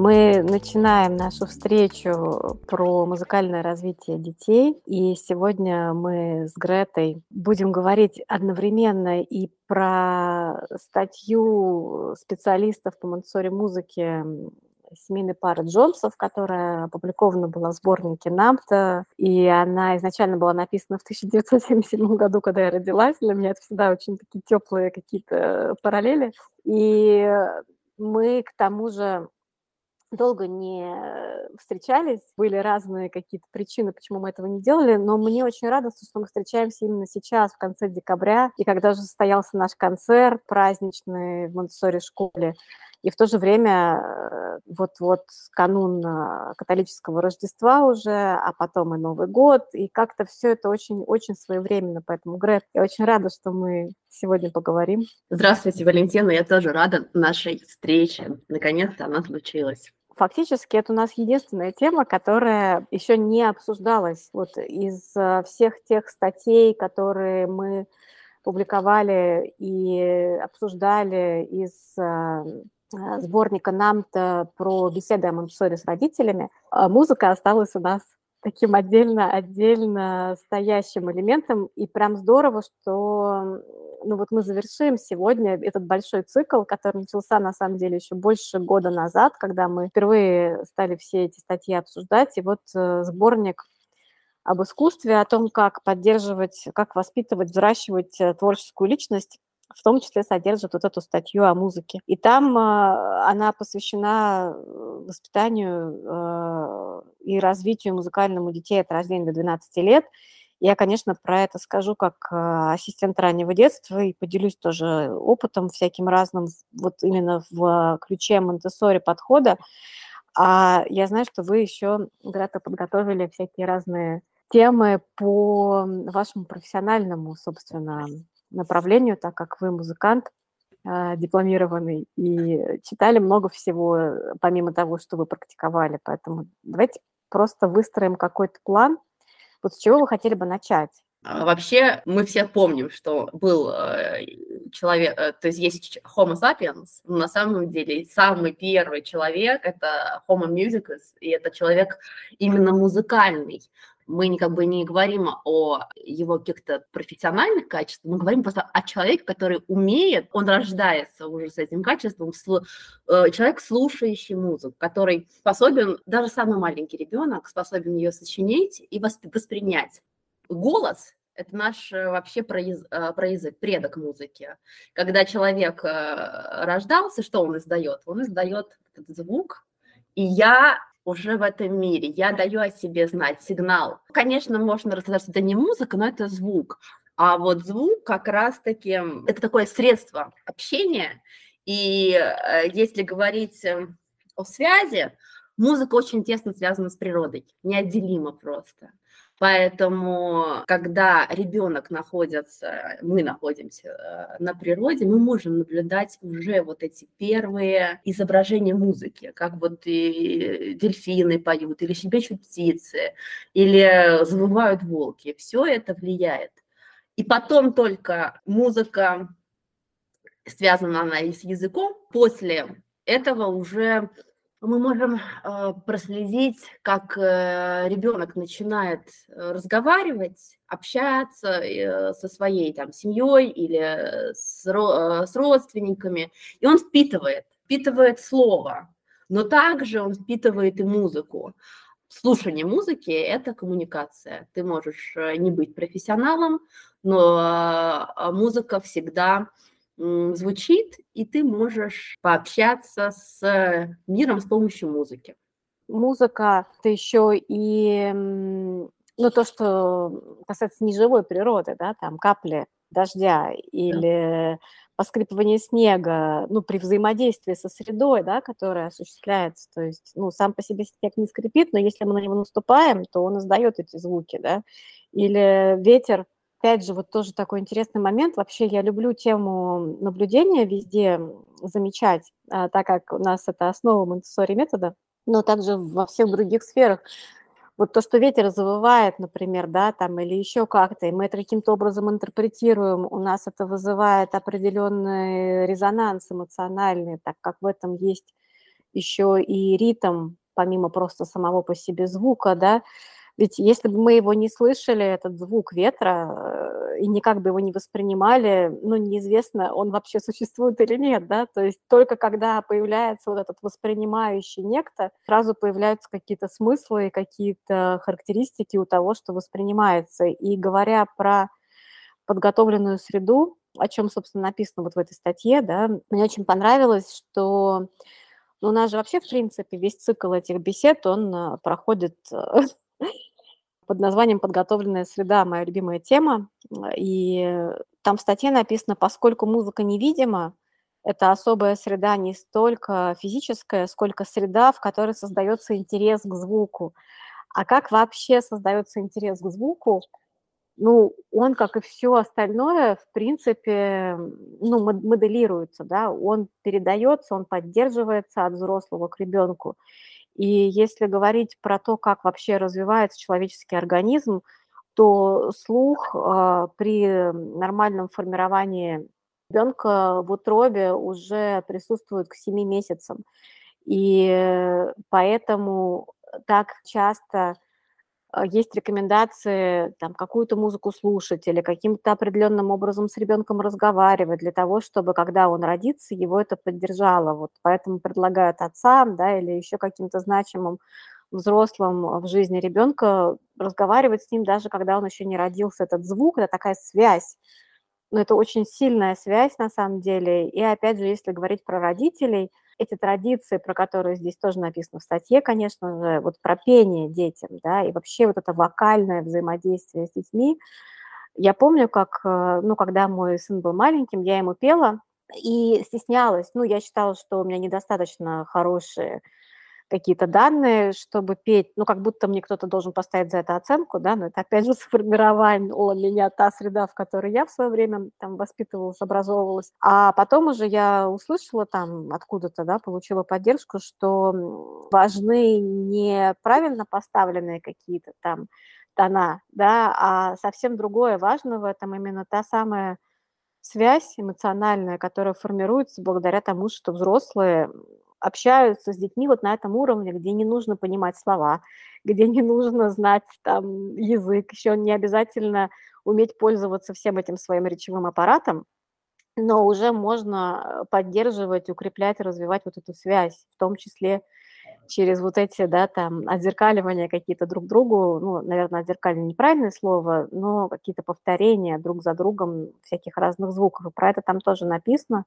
Мы начинаем нашу встречу про музыкальное развитие детей, и сегодня мы с Гретой будем говорить одновременно и про статью специалистов по Монтсори музыке семейной пары Джонсов, которая опубликована была в сборнике Нампта, и она изначально была написана в 1977 году, когда я родилась. Для меня это всегда очень такие теплые какие-то параллели. И мы к тому же долго не встречались, были разные какие-то причины, почему мы этого не делали, но мне очень радостно, что мы встречаемся именно сейчас, в конце декабря, и когда уже состоялся наш концерт праздничный в Монтессори школе, и в то же время э, вот-вот канун э, католического Рождества уже, а потом и Новый год, и как-то все это очень-очень своевременно. Поэтому, Грет, я очень рада, что мы сегодня поговорим. Здравствуйте, Валентина, я тоже рада нашей встрече. Наконец-то она случилась. Фактически это у нас единственная тема, которая еще не обсуждалась. Вот из э, всех тех статей, которые мы публиковали и обсуждали из Э, сборника «Нам-то» про беседы о Монтессори с родителями, музыка осталась у нас таким отдельно, отдельно стоящим элементом. И прям здорово, что ну вот мы завершим сегодня этот большой цикл, который начался на самом деле еще больше года назад, когда мы впервые стали все эти статьи обсуждать. И вот э, сборник об искусстве, о том, как поддерживать, как воспитывать, взращивать э, творческую личность в том числе содержит вот эту статью о музыке. И там э, она посвящена э, воспитанию э, и развитию музыкальному детей от рождения до 12 лет. Я, конечно, про это скажу как ассистент раннего детства и поделюсь тоже опытом всяким разным, вот именно в ключе монте подхода. А я знаю, что вы еще, Грата, подготовили всякие разные темы по вашему профессиональному, собственно, направлению, так как вы музыкант э, дипломированный и читали много всего, помимо того, что вы практиковали. Поэтому давайте просто выстроим какой-то план. Вот с чего вы хотели бы начать? А, вообще, мы все помним, что был э, человек, то есть есть Homo sapiens, но на самом деле самый первый человек – это Homo musicus, и это человек именно музыкальный мы как бы не говорим о его каких-то профессиональных качествах, мы говорим просто о человеке, который умеет, он рождается уже с этим качеством, э, человек, слушающий музыку, который способен, даже самый маленький ребенок способен ее сочинить и воспринять. Голос это наш э, вообще прояз, э, проязык, предок музыки. Когда человек рождался, что он издает? Он издает этот звук, и я уже в этом мире. Я даю о себе знать, сигнал. Конечно, можно рассказать, что это не музыка, но это звук. А вот звук как раз-таки это такое средство общения. И э, если говорить э, о связи, музыка очень тесно связана с природой, неотделимо просто. Поэтому, когда ребенок находится, мы находимся э, на природе, мы можем наблюдать уже вот эти первые изображения музыки, как вот и дельфины поют, или щебечут птицы, или завывают волки. Все это влияет. И потом только музыка, связана она и с языком, после этого уже мы можем э, проследить, как э, ребенок начинает э, разговаривать, общаться со своей там семьей или с, ро, с родственниками, и он впитывает, впитывает слово, но также он впитывает и музыку. Слушание музыки – это коммуникация. Ты можешь не быть профессионалом, но музыка всегда звучит, и ты можешь пообщаться с миром с помощью музыки. Музыка – это еще и ну, то, что касается неживой природы, да, там капли дождя или да. поскрипывание снега, ну, при взаимодействии со средой, да, которая осуществляется, то есть, ну, сам по себе снег не скрипит, но если мы на него наступаем, то он издает эти звуки, да, или ветер Опять же, вот тоже такой интересный момент. Вообще я люблю тему наблюдения везде замечать, а, так как у нас это основа монтессори метода, но также во всех других сферах. Вот то, что ветер завывает, например, да, там, или еще как-то, и мы это каким-то образом интерпретируем, у нас это вызывает определенный резонанс эмоциональный, так как в этом есть еще и ритм, помимо просто самого по себе звука, да, ведь если бы мы его не слышали, этот звук ветра, э, и никак бы его не воспринимали, ну, неизвестно, он вообще существует или нет, да, то есть только когда появляется вот этот воспринимающий некто, сразу появляются какие-то смыслы, какие-то характеристики у того, что воспринимается. И говоря про подготовленную среду, о чем, собственно, написано вот в этой статье, да, мне очень понравилось, что ну, у нас же вообще, в принципе, весь цикл этих бесед, он э, проходит под названием «Подготовленная среда», моя любимая тема. И там в статье написано, поскольку музыка невидима, это особая среда не столько физическая, сколько среда, в которой создается интерес к звуку. А как вообще создается интерес к звуку? Ну, он, как и все остальное, в принципе, ну, моделируется, да, он передается, он поддерживается от взрослого к ребенку. И если говорить про то, как вообще развивается человеческий организм, то слух э, при нормальном формировании ребенка в утробе уже присутствует к 7 месяцам. И поэтому так часто а, есть рекомендации там какую-то музыку слушать или каким-то определенным образом с ребенком разговаривать для того, чтобы когда он родится, его это поддержало. Вот поэтому предлагают отцам, да, или еще каким-то значимым взрослым в жизни ребенка разговаривать с ним даже когда он еще не родился. Этот звук, это такая связь. Но это очень сильная связь на самом деле. И опять же, если говорить про родителей – эти традиции, про которые здесь тоже написано в статье, конечно же, вот про пение детям, да, и вообще вот это вокальное взаимодействие с детьми. Я помню, как, э, ну, когда мой сын был маленьким, я ему пела и стеснялась. Ну, я считала, что у меня недостаточно хорошие какие-то данные, чтобы петь, ну, как будто мне кто-то должен поставить за это оценку, да, но это опять же сформировала меня та среда, в которой я в свое время там воспитывалась, образовывалась. А потом уже я услышала там откуда-то, да, получила поддержку, что важны не правильно поставленные какие-то там тона, да, а совсем другое важно в этом именно та самая связь эмоциональная, которая формируется благодаря тому, что взрослые общаются с детьми вот на этом уровне, где не нужно понимать слова, где не нужно знать там язык, еще не обязательно уметь пользоваться всем этим своим речевым аппаратом, но уже можно поддерживать, укреплять, развивать вот эту связь, в том числе через вот эти, да, там, отзеркаливания какие-то друг другу, ну, наверное, отзеркаливание неправильное слово, но какие-то повторения друг за другом всяких разных звуков. И про это там тоже написано,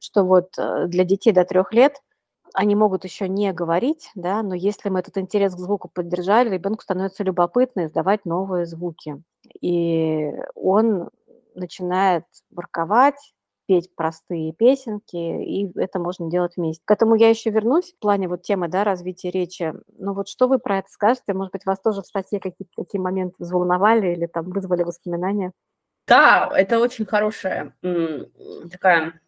что вот э, для детей до трех лет – они могут еще не говорить, да, но если мы этот интерес к звуку поддержали, ребенку становится любопытно издавать новые звуки. И он начинает ворковать, петь простые песенки, и это можно делать вместе. К этому я еще вернусь в плане вот темы да, развития речи. Ну вот что вы про это скажете? Может быть, вас тоже в статье какие-то такие моменты взволновали или там вызвали воспоминания? Да, это очень хорошая такая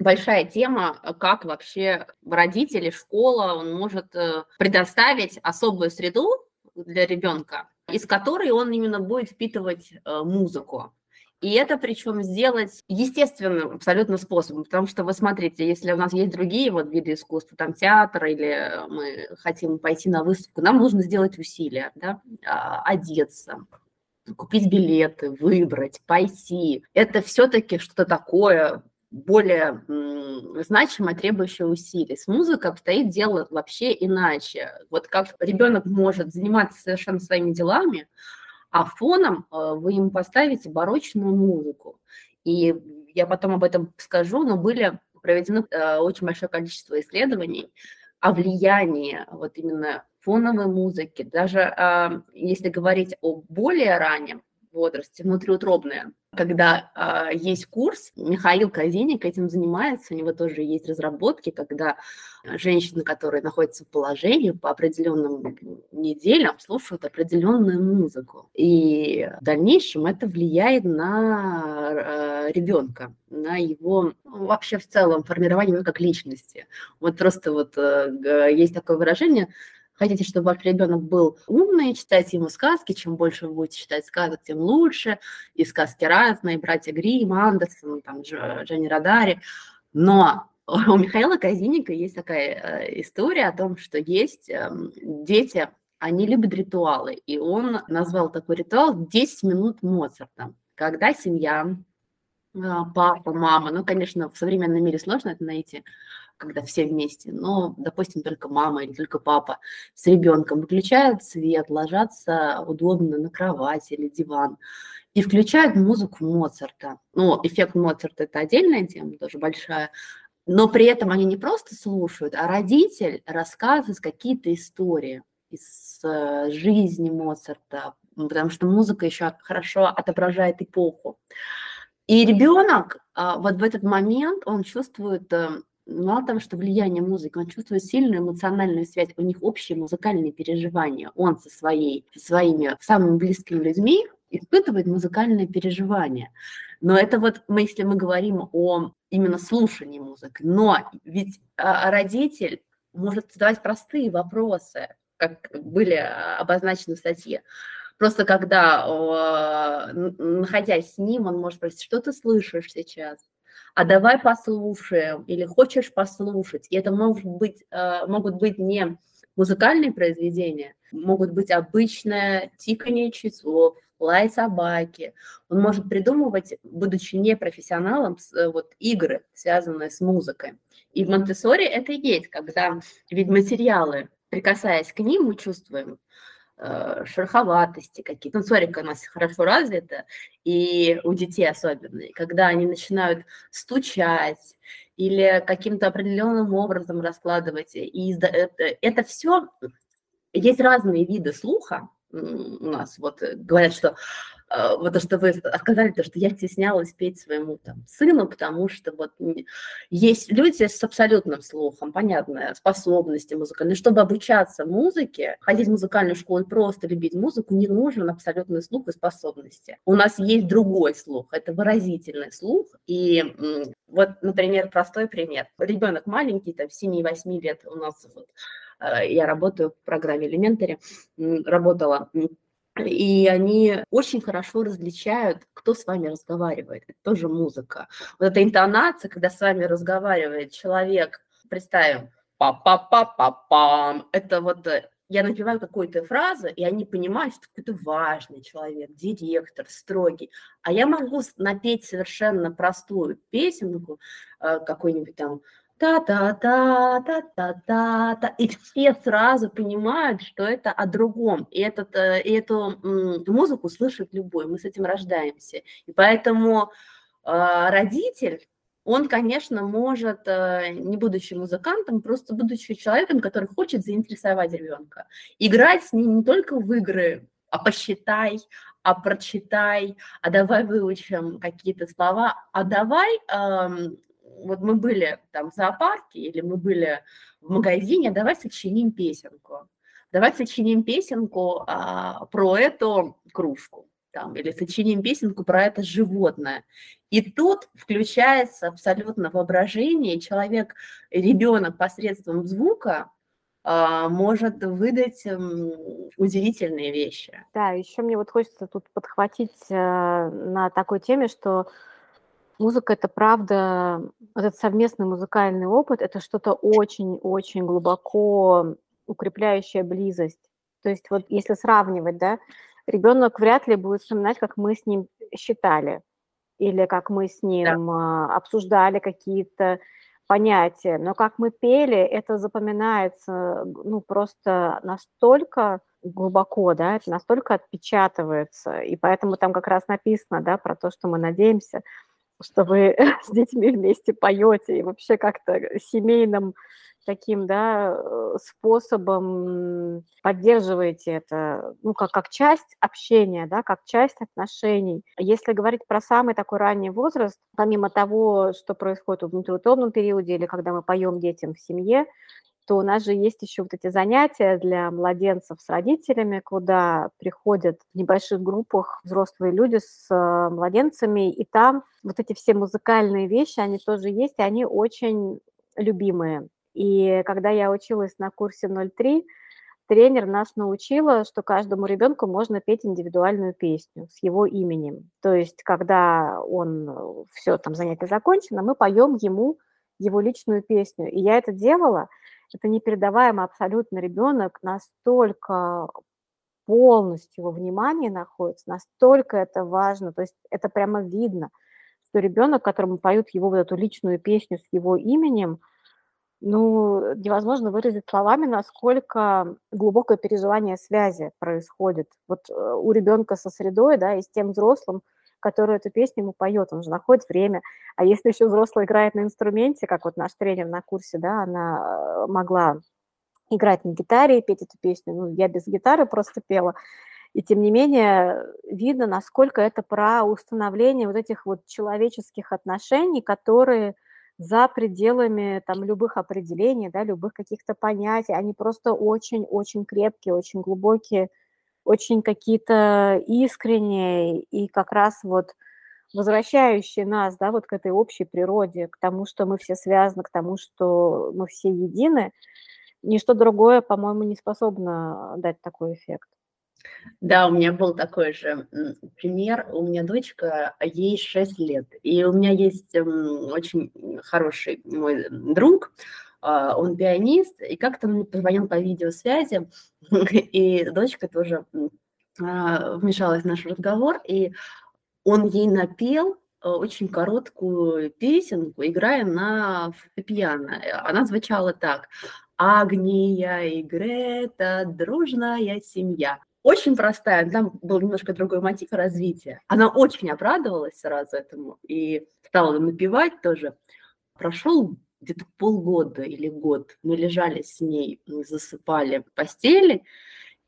большая тема, как вообще родители, школа, он может э, предоставить особую среду для ребенка, из которой он именно будет впитывать э, музыку. И это причем сделать естественным абсолютно способом, потому что вы смотрите, если у нас есть другие вот виды искусства, там театр или мы хотим пойти на выставку, нам нужно сделать усилия, да, а, одеться, купить билеты, выбрать, пойти. Это все-таки что-то такое более значимо требующее усилий. С музыкой обстоит дело вообще иначе. Вот как ребенок может заниматься совершенно своими делами, а фоном э, вы ему поставите барочную музыку. И я потом об этом скажу, но были проведены э, очень большое количество исследований о влиянии вот именно фоновой музыки. Даже а, если говорить о более раннем возрасте, внутриутробное, когда э, есть курс, Михаил Казиник этим занимается, у него тоже есть разработки, когда женщины, которые находятся в положении по определенным неделям, слушают определенную музыку. И в дальнейшем это влияет на э, ребенка, на его ну, вообще в целом формирование его как личности. Вот просто вот э, есть такое выражение – Хотите, чтобы ваш ребенок был умный, читайте ему сказки. Чем больше вы будете читать сказок, тем лучше. И сказки разные, братья Грим, Андерсон, там, Дженни Радари. Но У Михаила Казиника есть такая э, история о том, что есть эм, дети, они любят ритуалы, и он назвал такой ритуал «10 минут Моцарта», когда семья, а, папа, мама, ну, конечно, в современном мире сложно это найти, когда все вместе, но, допустим, только мама или только папа с ребенком выключают свет, ложатся удобно на кровать или диван и включают музыку Моцарта. Ну, эффект Моцарта – это отдельная тема, тоже большая, но при этом они не просто слушают, а родитель рассказывает какие-то истории из э, жизни Моцарта, потому что музыка еще хорошо отображает эпоху. И ребенок а, вот в этот момент, он чувствует э, мало того, что влияние музыки, он чувствует сильную эмоциональную связь, у них общие музыкальные переживания. Он со, своей, со своими самыми близкими людьми испытывает музыкальные переживания. Но это вот, мы, если мы говорим о именно слушании музыки, но ведь а, родитель может задавать простые вопросы, как были обозначены в статье. Просто когда, находясь с ним, он может спросить, что ты слышишь сейчас? А давай послушаем, или хочешь послушать. И это может быть, э, могут быть не музыкальные произведения, могут быть обычное тикание часов, лай собаки. Он может придумывать, будучи непрофессионалом, э, вот игры, связанные с музыкой. И в монте это и есть, когда ведь материалы, прикасаясь к ним, мы чувствуем шероховатости какие-то. Ну, сорика у нас хорошо развита, и у детей особенно. И когда они начинают стучать или каким-то определенным образом раскладывать, и это, это все, есть разные виды слуха, у нас вот говорят, что вот то, что вы сказали, то, что я стеснялась петь своему там, сыну, потому что вот есть люди с абсолютным слухом, понятно, способности музыкальные. Чтобы обучаться музыке, ходить в музыкальную школу и просто любить музыку, не нужен абсолютный слух и способности. У нас есть другой слух, это выразительный слух. И вот, например, простой пример. Ребенок маленький, там, 7-8 лет у нас вот, а, я работаю в программе Elementary, работала и они очень хорошо различают, кто с вами разговаривает. Это тоже музыка. Вот эта интонация, когда с вами разговаривает человек, представим, па-па-па-па-пам, это вот э, я напеваю какую-то фразу, и они понимают, что какой-то важный человек, директор, строгий. А я могу напеть совершенно простую песенку, э, какой-нибудь там та-та-та-та-та-та-та, и все сразу понимают, что это о другом, и, этот, э, и эту музыку слышит любой, мы с этим рождаемся. И поэтому э, родитель, он, конечно, может, э, не будучи музыкантом, просто будучи человеком, который хочет заинтересовать ребенка, играть с ним не только в игры, а посчитай, а прочитай, а давай выучим какие-то слова, а давай вот мы были там в зоопарке или мы были в магазине, давай сочиним песенку. Давай сочиним песенку а, про эту кружку там, или сочиним песенку про это животное. И тут включается абсолютно воображение, человек, ребенок посредством звука а, может выдать удивительные вещи. Да, еще мне вот хочется тут подхватить э, на такой теме, что Музыка- это правда, этот совместный музыкальный опыт- это что-то очень-очень глубоко укрепляющее близость. То есть вот если сравнивать, да, ребенок вряд ли будет вспоминать, как мы с ним считали или как мы с ним Да. обсуждали какие-то понятия. Но как мы пели, это запоминается, ну, просто настолько глубоко, да, это настолько отпечатывается. И поэтому там как раз написано, да, про то, что мы надеемся – что вы с детьми вместе поете и вообще как-то семейным таким, да, э, способом поддерживаете это, ну, как, как часть общения, да, как часть отношений. Если говорить про самый такой ранний возраст, помимо того, что происходит в внутриутробном периоде или когда мы поем детям в семье, то у нас же есть еще вот эти занятия для младенцев с родителями, куда приходят в небольших группах взрослые люди с э, младенцами, и там вот эти все музыкальные вещи, они тоже есть, и они очень любимые. И когда я училась на курсе 03, тренер нас научила, что каждому ребенку можно петь индивидуальную песню с его именем. То есть, когда он э, все там занятие закончено, мы поем ему его личную песню. И я это делала, это непередаваемо абсолютно ребенок настолько полностью его внимание находится, настолько это важно, то есть это прямо видно, что ребенок, которому поют его вот эту личную песню с его именем, ну, невозможно выразить словами, насколько глубокое переживание связи происходит. Вот э, у ребенка со средой, да, и с тем взрослым, который эту песню ему поет, он же находит время. А если еще взрослый играет на инструменте, как вот наш тренер на курсе, да, она э, могла играть на гитаре и петь эту песню, ну, я без гитары просто пела, и тем не менее видно, насколько это про установление вот этих вот человеческих отношений, которые за пределами там любых определений, да, любых каких-то понятий, они просто очень-очень крепкие, очень глубокие, очень какие-то искренние и как раз вот возвращающие нас, да, вот к этой общей природе, к тому, что мы все связаны, к тому, что мы все едины, ничто другое, по-моему, не способно дать такой эффект. Да, у меня был такой же пример. У меня дочка, ей 6 лет, и у меня есть очень хороший мой друг, а, он пианист, и как-то он мне позвонил по видеосвязи, и дочка тоже а, вмешалась в наш разговор, и он ей напел а, очень короткую песенку, играя на фортепиано. Она звучала так. Агния и Грета, дружная семья. Очень простая, там был немножко другой мотив развития. Она очень обрадовалась сразу этому и стала напевать тоже. Прошел где-то полгода или год. Мы лежали с ней, засыпали в постели,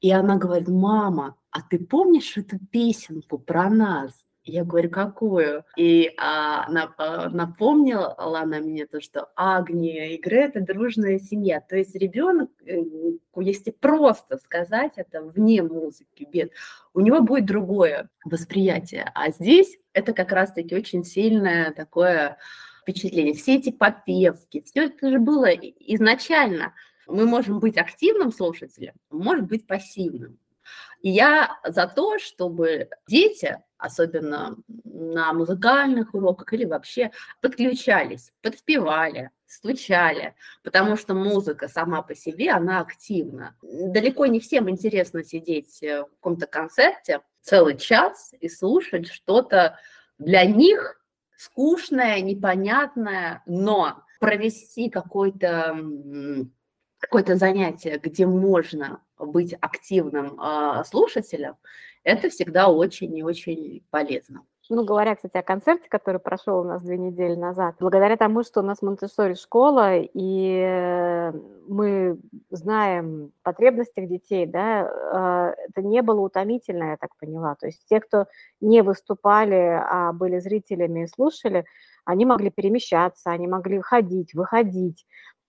и она говорит, мама, а ты помнишь эту песенку про нас? Я говорю, какую? И а, на, а, напомнила она мне то, что Агния и Грета – дружная семья. То есть ребенок, э, если просто сказать это вне музыки, бед, у него будет другое восприятие. А здесь это как раз-таки очень сильное такое впечатление. Все эти попевки, все это же было изначально. Мы можем быть активным слушателем, можем быть пассивным. И я за то, чтобы дети, особенно на музыкальных уроках или вообще, подключались, подпевали, стучали, потому что музыка сама по себе, она активна. Далеко не всем интересно сидеть в каком-то концерте целый час и слушать что-то для них скучное, непонятное, но провести какой-то какое-то занятие, где можно быть активным э, слушателем, это всегда очень и очень полезно. Ну, говоря, кстати, о концерте, который прошел у нас две недели назад, благодаря тому, что у нас Монтессори школа, и мы знаем потребностях детей, да, э, это не было утомительно, я так поняла. То есть те, кто не выступали, а были зрителями и слушали, они могли перемещаться, они могли ходить, выходить,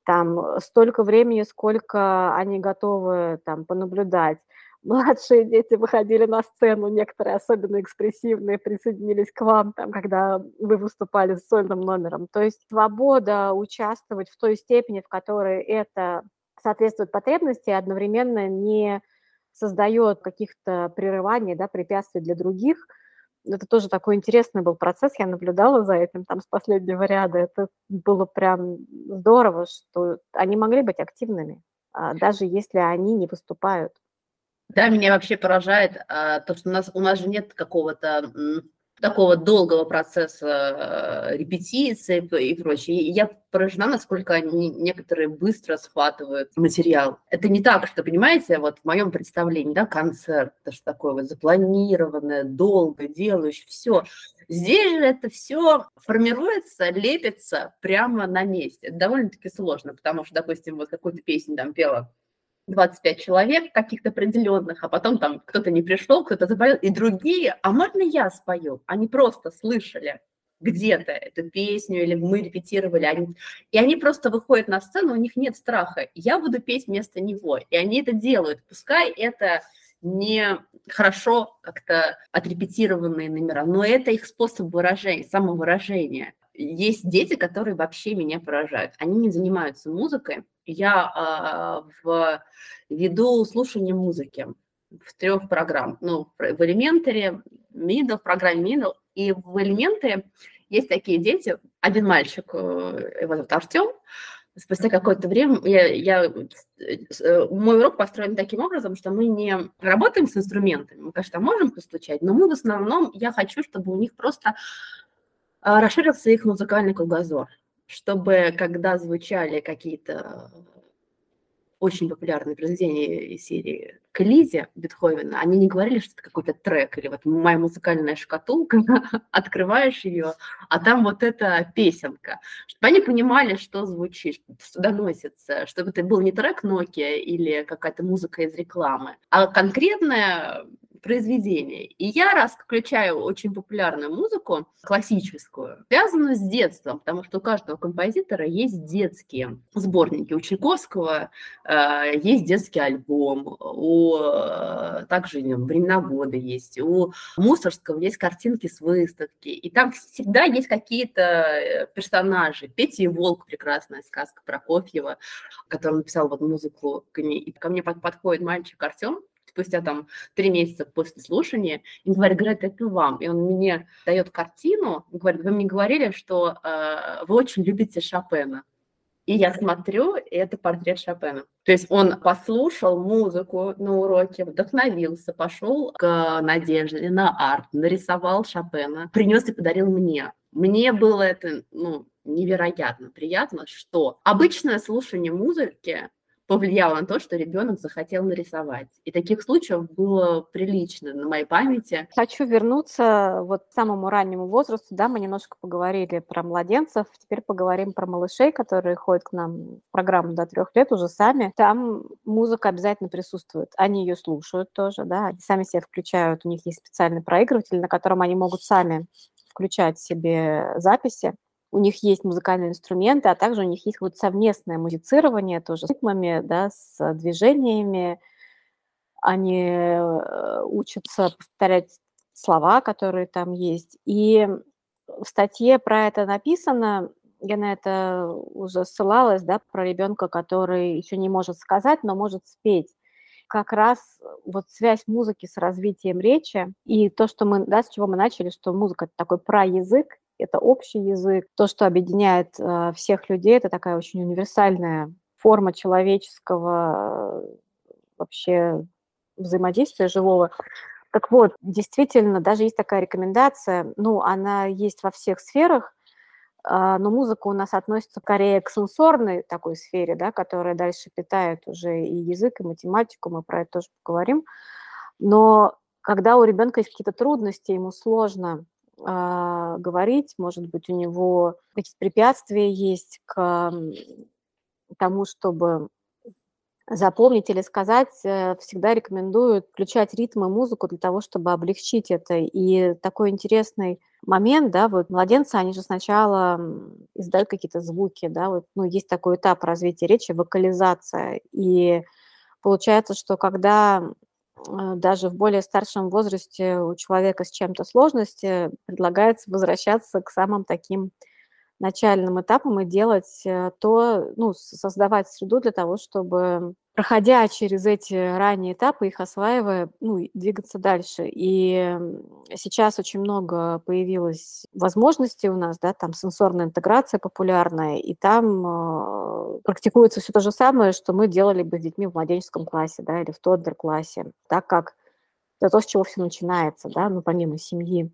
там столько времени, сколько они готовы там понаблюдать. Младшие дети выходили на сцену, некоторые особенно экспрессивные присоединились к вам, там, когда вы выступали с сольным номером. То есть свобода участвовать в той степени, в которой это соответствует потребности, одновременно не создает каких-то прерываний, да, препятствий для других – это тоже такой интересный был процесс, я наблюдала за этим там с последнего ряда. Это было прям здорово, что они могли быть активными, а, даже если они не выступают. Да, меня вообще поражает а, то, что у нас, у нас же нет какого-то такого долгого процесса э, репетиции и прочее. Я поражена, насколько они некоторые быстро схватывают материал. Это не так, что, понимаете, вот в моем представлении, да, концерт, это что такое вот запланированное, долго делающее, все. Здесь же это все формируется, лепится прямо на месте. Это довольно-таки сложно, потому что, допустим, вот какую-то песню там пела 25 человек каких-то определенных, а потом там кто-то не пришел, кто-то заболел, и другие, а можно я спою? Они просто слышали где-то эту песню, или мы репетировали, они, и они просто выходят на сцену, у них нет страха, я буду петь вместо него, и они это делают, пускай это не хорошо как-то отрепетированные номера, но это их способ выражения, самовыражения. Есть дети, которые вообще меня поражают. Они не занимаются музыкой, я э, в, веду слушание музыки в трех программах. Ну, в элементаре, middle, в программе middle. И в элементе есть такие дети, один мальчик, э, его зовут Артем, спустя какое-то время я, я, э, мой урок построен таким образом, что мы не работаем с инструментами, мы, конечно, можем постучать, но мы в основном, я хочу, чтобы у них просто расширился их музыкальный кругозор, чтобы когда звучали какие-то очень популярные произведения из серии к Бетховена, они не говорили, что это какой-то трек, или вот моя музыкальная шкатулка, открываешь ее, а там вот эта песенка, чтобы они понимали, что звучит, что доносится, чтобы это был не трек Nokia или какая-то музыка из рекламы, а конкретная произведение. И я раз включаю очень популярную музыку, классическую, связанную с детством, потому что у каждого композитора есть детские сборники. У Чайковского э, есть детский альбом, у э, также «Времена года» есть, у Мусорского есть картинки с выставки, и там всегда есть какие-то э, персонажи. Петя и Волк, прекрасная сказка Прокофьева, который написал вот музыку. И ко мне подходит мальчик Артем, спустя там три месяца после слушания, и говорит, говорит, это вам. И он мне дает картину, говорит, вы мне говорили, что э, вы очень любите Шопена. И я смотрю, и это портрет Шопена. То есть он послушал музыку на уроке, вдохновился, пошел к Надежде на арт, нарисовал Шопена, принес и подарил мне. Мне было это ну, невероятно приятно, что обычное слушание музыки повлияло на то, что ребенок захотел нарисовать. И таких случаев было прилично на моей памяти. Хочу вернуться вот к самому раннему возрасту. Да, мы немножко поговорили про младенцев, теперь поговорим про малышей, которые ходят к нам в программу до трех лет уже сами. Там музыка обязательно присутствует. Они ее слушают тоже, да, они сами себя включают. У них есть специальный проигрыватель, на котором они могут сами включать себе записи у них есть музыкальные инструменты, а также у них есть вот совместное музицирование тоже с ритмами, да, с движениями. Они э, учатся повторять слова, которые там есть. И в статье про это написано, я на это уже ссылалась, да, про ребенка, который еще не может сказать, но может спеть. Как раз вот связь музыки с развитием речи и то, что мы, да, с чего мы начали, что музыка – это такой праязык, это общий язык. То, что объединяет э, всех людей, это такая очень универсальная форма человеческого э, вообще взаимодействия живого. Так вот, действительно, даже есть такая рекомендация, ну, она есть во всех сферах, э, но музыка у нас относится скорее к сенсорной такой сфере, да, которая дальше питает уже и язык, и математику, мы про это тоже поговорим. Но когда у ребенка есть какие-то трудности, ему сложно а, говорить, может быть, у него какие-то препятствия есть к тому, чтобы запомнить или сказать, э, всегда рекомендую включать ритм и музыку для того, чтобы облегчить это. И такой интересный момент, да, вот младенцы, они же сначала издают какие-то звуки, да, вот, ну, есть такой этап развития речи, вокализация. И получается, что когда даже в более старшем возрасте у человека с чем-то сложности предлагается возвращаться к самым таким начальным этапам и делать э, то, ну, создавать среду для того, чтобы проходя через эти ранние этапы, их осваивая, ну, двигаться дальше. И сейчас очень много появилось возможностей у нас, да, там сенсорная интеграция популярная, и там э, практикуется все то же самое, что мы делали бы с детьми в младенческом классе, да, или в тоддер-классе, так как это то, с чего все начинается, да, ну, помимо семьи.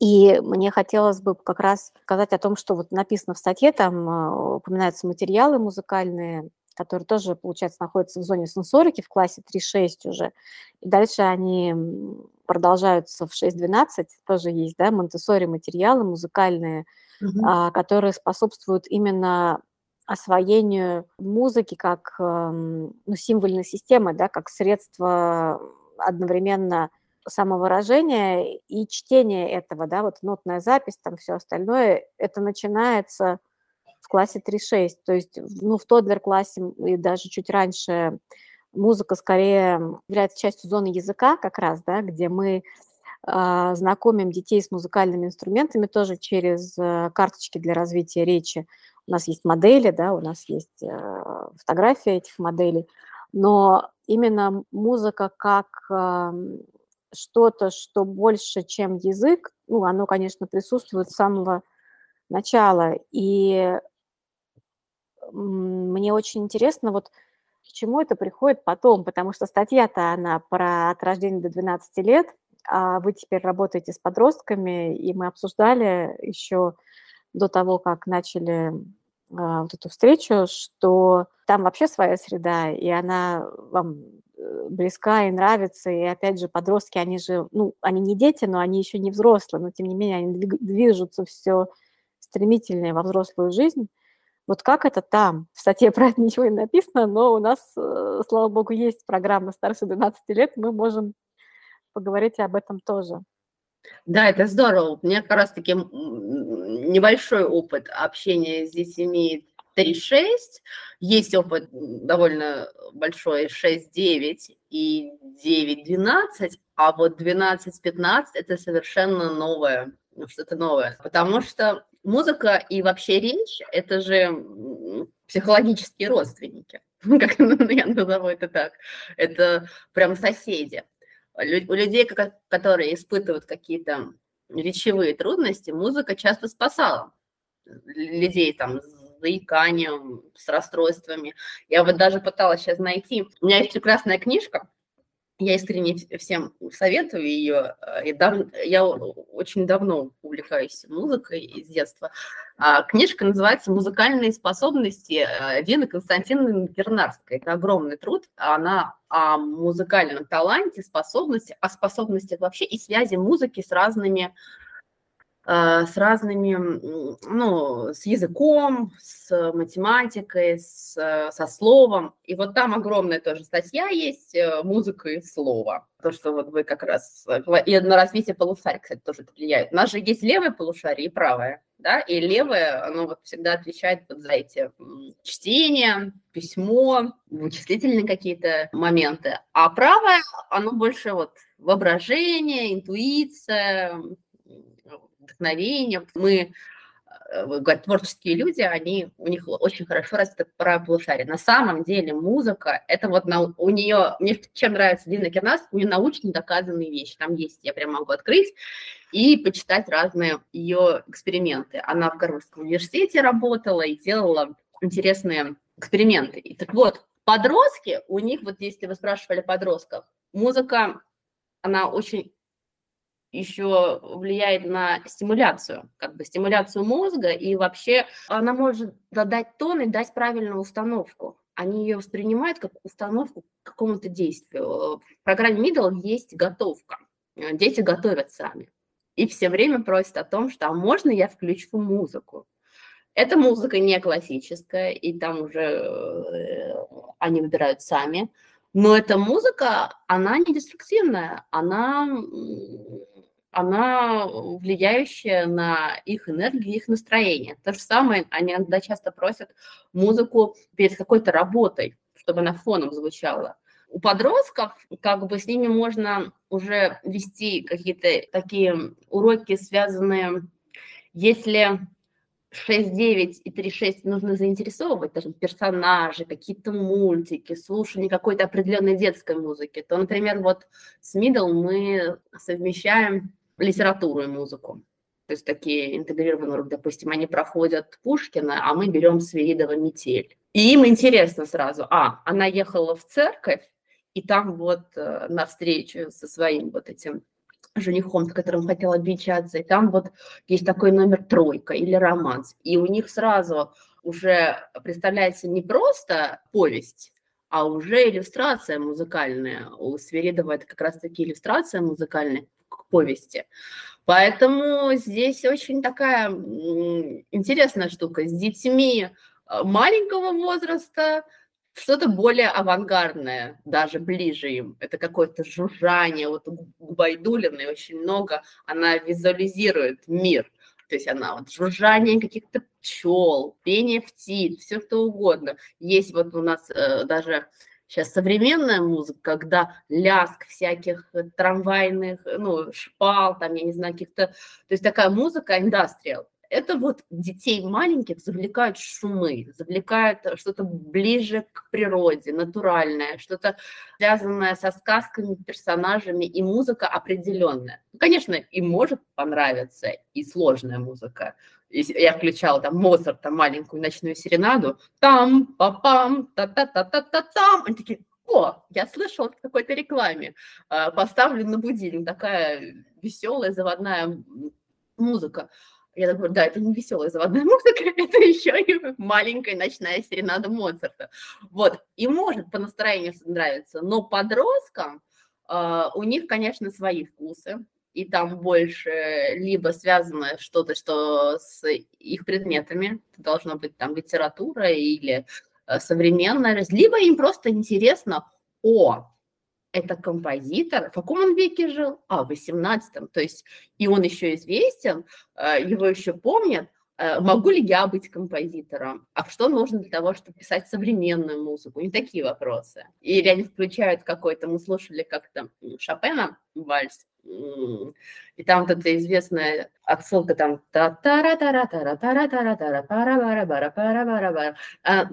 И мне хотелось бы как раз сказать о том, что вот написано в статье, там э, упоминаются материалы музыкальные, которые тоже, получается, находятся в зоне сенсорики в классе 3-6 уже. И дальше они продолжаются в 6-12, тоже есть, да, монтессори материалы музыкальные, угу. а, которые способствуют именно освоению музыки как ну, символьной системы, да, как средство одновременно самовыражения и чтения этого, да, вот нотная запись, там все остальное, это начинается в классе 3-6. То есть ну, в тоддлер-классе и даже чуть раньше музыка скорее является частью зоны языка как раз, да, где мы э, знакомим детей с музыкальными инструментами тоже через э, карточки для развития речи. У нас есть модели, да, у нас есть э, фотографии этих моделей, но именно музыка как э, что-то, что больше, чем язык, ну, оно, конечно, присутствует с самого начала. И мне очень интересно, вот к чему это приходит потом, потому что статья-то она про от рождения до 12 лет, а вы теперь работаете с подростками, и мы обсуждали еще до того, как начали а, вот эту встречу, что там вообще своя среда, и она вам э, близка и нравится, и опять же подростки, они же, ну, они не дети, но они еще не взрослые, но тем не менее они движутся все стремительнее во взрослую жизнь. Вот как это там? В статье про это ничего не написано, но у нас, э, слава богу, есть программа старше 12 лет, мы можем поговорить об этом тоже. Да, это здорово. У меня как раз-таки небольшой опыт общения с детьми 3-6. Есть опыт довольно большой 6-9 и 9-12, а вот 12-15 – это совершенно новое, что-то новое. Потому что музыка и вообще речь – это же психологические родственники, как я назову это так. Это прям соседи у людей, которые испытывают какие-то речевые трудности, музыка часто спасала людей там с заиканием, с расстройствами. Я вот даже пыталась сейчас найти. У меня есть прекрасная книжка, я искренне всем советую ее. Я, дав... я очень давно увлекаюсь музыкой из детства. А, книжка называется «Музыкальные способности» Дины Константиновны Гернарской. Это огромный труд. Она о музыкальном таланте, способности, о способностях вообще и связи музыки с разными с разными, ну, с языком, с математикой, с, э, со словом. И вот там огромная тоже статья есть, э, музыка и слово. То, что вот вы как раз... И на развитие полушария, кстати, тоже это влияет. У нас же есть левое полушарие и правое, да, и левое, оно вот всегда отвечает вот за эти чтения, письмо, вычислительные какие-то моменты. А правое, оно больше вот воображение, интуиция, вдохновение. Мы говорят, творческие люди, они, у них очень хорошо развито правое полушарие. На самом деле музыка, это вот на, у нее, мне чем нравится Дина Кернас, у нее научно доказанные вещи. Там есть, я прям могу открыть и почитать разные ее эксперименты. Она в Гарвардском университете работала и делала интересные эксперименты. И так вот, подростки, у них, вот если вы спрашивали подростков, музыка, она очень еще влияет на стимуляцию, как бы стимуляцию мозга, и вообще она может задать тон и дать правильную установку. Они ее воспринимают как установку к какому-то действию. В программе Middle есть готовка. Дети готовят сами. И все время просят о том, что а можно я включу музыку? Эта музыка не классическая, и там уже э, они выбирают сами. Но эта музыка, она не деструктивная, она она влияющая на их энергию, их настроение. То же самое, они иногда часто просят музыку перед какой-то работой, чтобы она фоном звучала. У подростков, как бы с ними можно уже вести какие-то такие уроки, связанные, если 6.9 и 3.6 нужно заинтересовывать, даже персонажи, какие-то мультики, слушание какой-то определенной детской музыки, то, например, вот с Middle мы совмещаем литературу и музыку. То есть такие интегрированные уроки, допустим, они проходят Пушкина, а мы берем Свиридова «Метель». И им интересно сразу, а, она ехала в церковь, и там вот э, на встречу со своим вот этим женихом, с которым хотела обвенчаться, и там вот есть такой номер тройка или романс, и у них сразу уже представляется не просто повесть, а уже иллюстрация музыкальная. У Свиридова это как раз-таки иллюстрация музыкальная, к повести. Поэтому здесь очень такая интересная штука. С детьми э, маленького возраста что-то более авангардное, даже ближе им. Это какое-то жужжание. Вот у Байдулиной очень много, она визуализирует мир. То есть она вот жужжание каких-то пчел, пение птиц, все что угодно. Есть вот у нас э, даже Сейчас современная музыка, когда ляск всяких э, трамвайных, ну, шпал, там, я не знаю, каких-то... То есть такая музыка индастриал. это вот детей маленьких завлекают шумы, завлекают что-то ближе к природе, натуральное, что-то связанное со сказками, персонажами и музыка определенная. Ну, конечно, им может понравиться и сложная музыка. Я включала там Моцарта, маленькую ночную серенаду, там, па-пам, та-та-та-та-та-там. Они такие, о, я слышала в какой-то рекламе, а, поставлю на будильник, такая веселая заводная музыка. Я говорю, да, это не веселая заводная музыка, это еще и маленькая ночная серенада Моцарта. Вот, и может по настроению нравиться, но подросткам э, у них, конечно, свои вкусы, и там больше либо связано что-то, что с их предметами, это должно быть там литература или э, современная, либо им просто интересно, о, это композитор. В каком он веке жил? А, в 18 То есть и он еще известен, э, его еще помнят. Э, могу ли я быть композитором? А что нужно для того, чтобы писать современную музыку? Не такие вопросы. Или они включают какой-то, мы слушали как-то Шопена вальс, и там вот эта известная отсылка там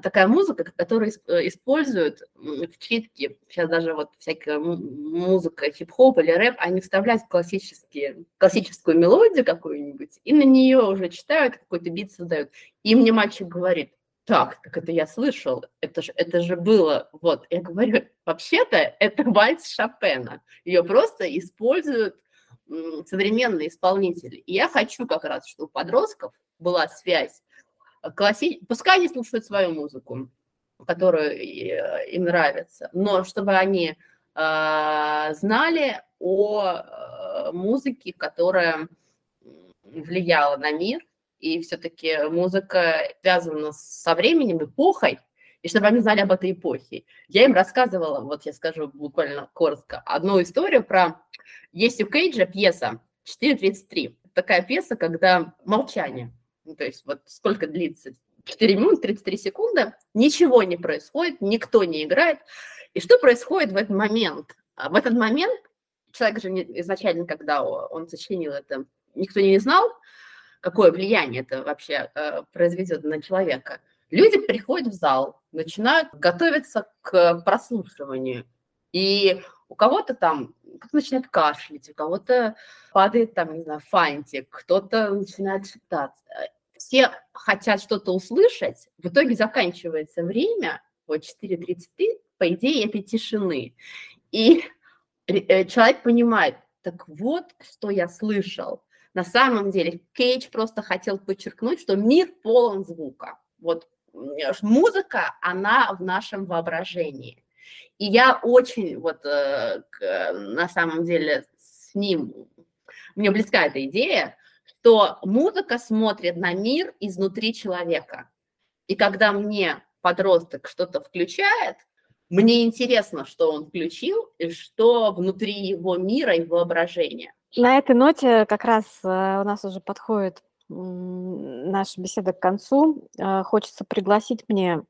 такая музыка, которую используют в читке. Сейчас даже вот всякая музыка, хип-хоп или рэп, они вставляют классические, классическую мелодию какую-нибудь, и на нее уже читают, какой-то бит создают. И мне мальчик говорит, так, так это я слышал, это же, это же было, вот, я говорю, вообще-то это вальс Шопена, ее просто используют современные исполнители. И я хочу как раз, чтобы у подростков была связь, э, класси... пускай они слушают свою музыку, которая э, им нравится, но чтобы они э, знали о э, музыке, которая влияла на мир, и все-таки музыка связана со временем, эпохой, и чтобы они знали об этой эпохе. Я им рассказывала, вот я скажу буквально коротко, одну историю про... Есть у Кейджа пьеса 4.33. Такая пьеса, когда молчание. Ну, то есть вот сколько длится? 4 минуты 33 секунды, ничего не происходит, никто не играет. И что происходит в этот момент? А в этот момент человек же изначально, когда он сочинил это, никто не знал, какое влияние это вообще э, произведет на человека. Люди приходят в зал, начинают готовиться к прослушиванию. И у кого-то там кто начинает кашлять, у кого-то падает там, не знаю, фантик, кто-то начинает шептаться. Все хотят что-то услышать, в итоге заканчивается время, вот 4.33, по идее, этой тишины. И э, человек понимает, так вот, что я слышал. На самом деле Кейдж просто хотел подчеркнуть, что мир полон звука. Вот музыка, она в нашем воображении. И я очень вот э, на самом деле с ним, мне близка эта идея, что музыка смотрит на мир изнутри человека. И когда мне подросток что-то включает, мне интересно, что он включил и что внутри его мира и воображения. На этой ноте как раз э, у нас уже подходит наша беседа к концу. Э, хочется пригласить мне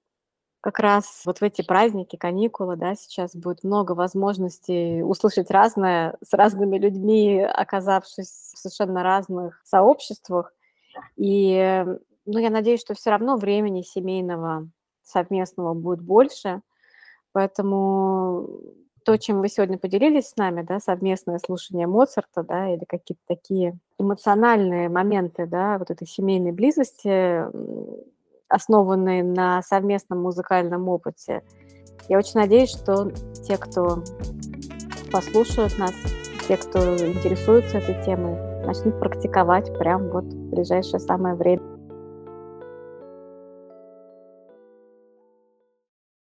как раз вот в эти праздники, каникулы, да, сейчас будет много возможностей услышать разное с разными людьми, оказавшись в совершенно разных сообществах. И ну, я надеюсь, что все равно времени семейного совместного будет больше. Поэтому то, чем вы сегодня поделились с нами, да, совместное слушание Моцарта, да, или какие-то такие эмоциональные моменты, да, вот этой семейной близости, основанные на совместном музыкальном опыте. Я очень надеюсь, что те, кто послушают нас, те, кто интересуется этой темой, начнут практиковать прямо вот в ближайшее самое время.